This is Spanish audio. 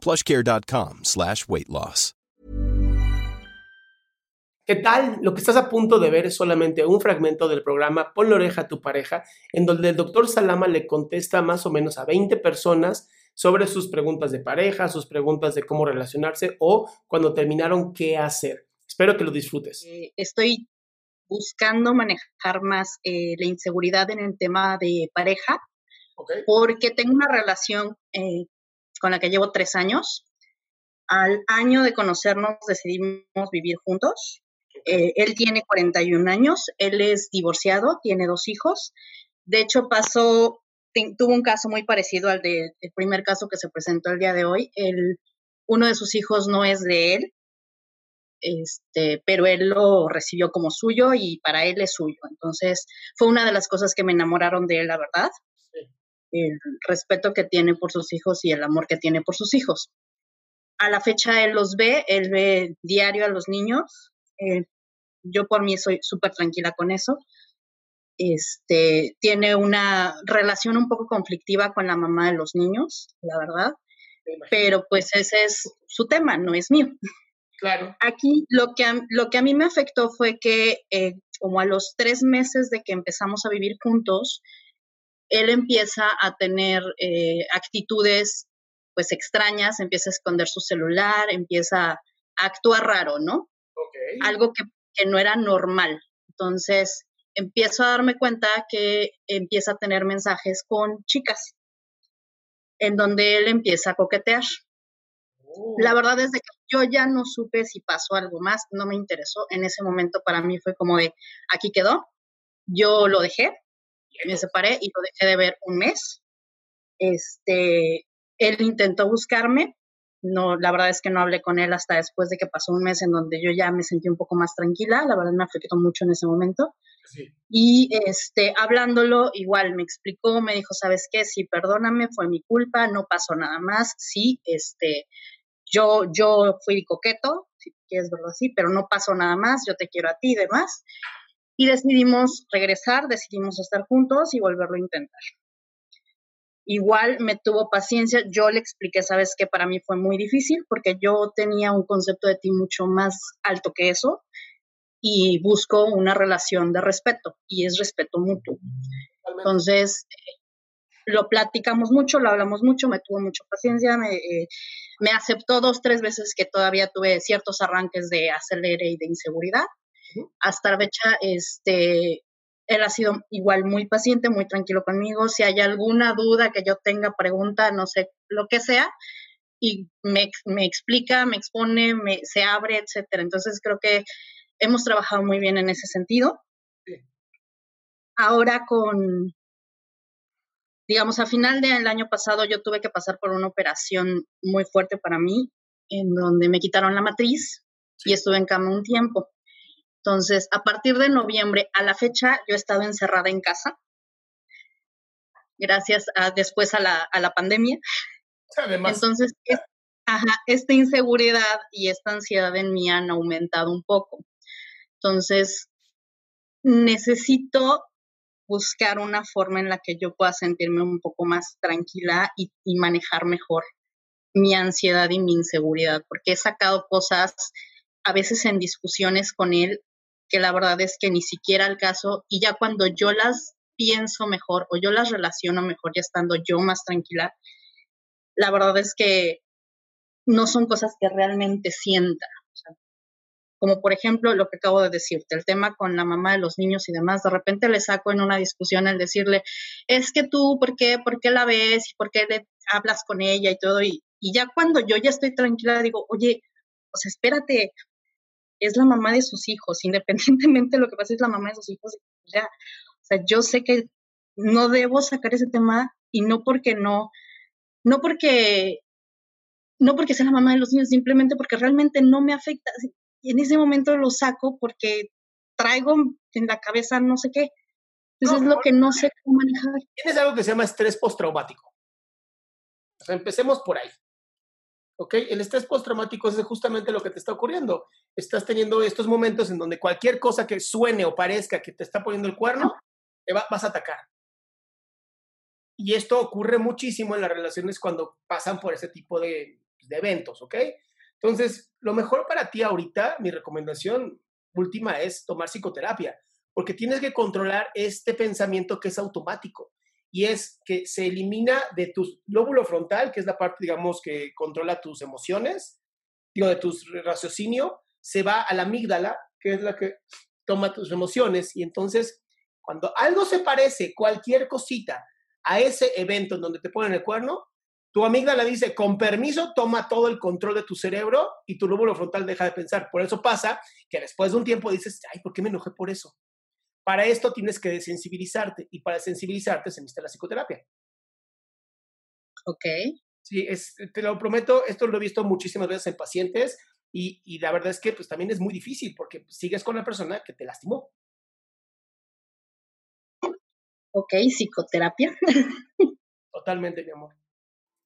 plushcare.com slash weight loss. ¿Qué tal? Lo que estás a punto de ver es solamente un fragmento del programa Pon la oreja a tu pareja, en donde el doctor Salama le contesta más o menos a 20 personas sobre sus preguntas de pareja, sus preguntas de cómo relacionarse o cuando terminaron qué hacer. Espero que lo disfrutes. Eh, estoy buscando manejar más eh, la inseguridad en el tema de pareja, Okay. porque tengo una relación eh, con la que llevo tres años. Al año de conocernos decidimos vivir juntos. Eh, él tiene 41 años, él es divorciado, tiene dos hijos. De hecho, pasó, tuvo un caso muy parecido al del primer caso que se presentó el día de hoy. El, uno de sus hijos no es de él, este, pero él lo recibió como suyo y para él es suyo. Entonces, fue una de las cosas que me enamoraron de él, la verdad. El respeto que tiene por sus hijos y el amor que tiene por sus hijos. A la fecha él los ve, él ve diario a los niños. eh, yo por mí soy súper tranquila con eso. Este, tiene una relación un poco conflictiva con la mamá de los niños, la verdad. Pero pues ese es su tema, no es mío. Claro. Aquí lo que, a, lo que a mí me afectó fue que eh, como a los tres meses de que empezamos a vivir juntos, él empieza a tener eh, actitudes pues extrañas, empieza a esconder su celular, empieza a actuar raro, ¿no? Ok. Algo que, que no era normal. Entonces empiezo a darme cuenta que empieza a tener mensajes con chicas, en donde él empieza a coquetear. Oh. La verdad es de que yo ya no supe si pasó algo más, no me interesó. En ese momento para mí fue como de, aquí quedó. Yo lo dejé, me separé y lo dejé de ver un mes. Este, él intentó buscarme. No, la verdad es que no hablé con él hasta después de que pasó un mes en donde yo ya me sentí un poco más tranquila. La verdad me afectó mucho en ese momento. Sí. Y este, hablándolo, igual me explicó, me dijo, ¿sabes qué? Sí, perdóname, fue mi culpa, no pasó nada más. Sí, este, yo, yo fui coqueto, si quieres verlo así, pero no pasó nada más, yo te quiero a ti y demás. Y decidimos regresar, decidimos estar juntos y volverlo a intentar. Igual me tuvo paciencia, yo le expliqué, sabes que para mí fue muy difícil porque yo tenía un concepto de ti mucho más alto que eso y busco una relación de respeto y es respeto mutuo. Entonces, eh, lo platicamos mucho, lo hablamos mucho, me tuvo mucha paciencia, me, eh, me aceptó dos, tres veces que todavía tuve ciertos arranques de acelere y de inseguridad. Hasta la fecha, este, él ha sido igual muy paciente, muy tranquilo conmigo. Si hay alguna duda que yo tenga, pregunta, no sé, lo que sea, y me, me explica, me expone, me, se abre, etcétera. Entonces creo que hemos trabajado muy bien en ese sentido. Ahora con, digamos, a final del año pasado yo tuve que pasar por una operación muy fuerte para mí, en donde me quitaron la matriz y estuve en cama un tiempo. Entonces, a partir de noviembre a la fecha, yo he estado encerrada en casa, gracias a después a la, a la pandemia. Además, Entonces, es- ajá, esta inseguridad y esta ansiedad en mí han aumentado un poco. Entonces, necesito buscar una forma en la que yo pueda sentirme un poco más tranquila y, y manejar mejor mi ansiedad y mi inseguridad, porque he sacado cosas a veces en discusiones con él que la verdad es que ni siquiera al caso y ya cuando yo las pienso mejor o yo las relaciono mejor ya estando yo más tranquila, la verdad es que no son cosas que realmente sienta. como por ejemplo lo que acabo de decirte, el tema con la mamá de los niños y demás, de repente le saco en una discusión el decirle, es que tú, ¿por qué, por qué la ves y por qué le hablas con ella y todo? Y, y ya cuando yo ya estoy tranquila, digo, oye, sea, espérate, es la mamá de sus hijos, independientemente de lo que pase, es la mamá de sus hijos. Ya, o sea, yo sé que no debo sacar ese tema y no porque no, no porque, no porque sea la mamá de los niños, simplemente porque realmente no me afecta. Y en ese momento lo saco porque traigo en la cabeza no sé qué. Entonces es lo que no sé cómo manejar. Tienes algo que se llama estrés postraumático. O sea, empecemos por ahí. ¿Ok? El estrés postraumático es justamente lo que te está ocurriendo. Estás teniendo estos momentos en donde cualquier cosa que suene o parezca que te está poniendo el cuerno, te vas a atacar. Y esto ocurre muchísimo en las relaciones cuando pasan por ese tipo de, de eventos, ¿ok? Entonces, lo mejor para ti ahorita, mi recomendación última es tomar psicoterapia, porque tienes que controlar este pensamiento que es automático y es que se elimina de tu lóbulo frontal, que es la parte, digamos, que controla tus emociones, digo, de tu raciocinio, se va a la amígdala, que es la que toma tus emociones, y entonces, cuando algo se parece, cualquier cosita, a ese evento en donde te ponen el cuerno, tu amígdala dice, con permiso, toma todo el control de tu cerebro y tu lóbulo frontal deja de pensar. Por eso pasa que después de un tiempo dices, ay, ¿por qué me enojé por eso? Para esto tienes que desensibilizarte y para sensibilizarte se necesita la psicoterapia. Ok. Sí, es, te lo prometo, esto lo he visto muchísimas veces en pacientes y, y la verdad es que pues también es muy difícil porque sigues con la persona que te lastimó. Ok, psicoterapia. Totalmente, mi amor.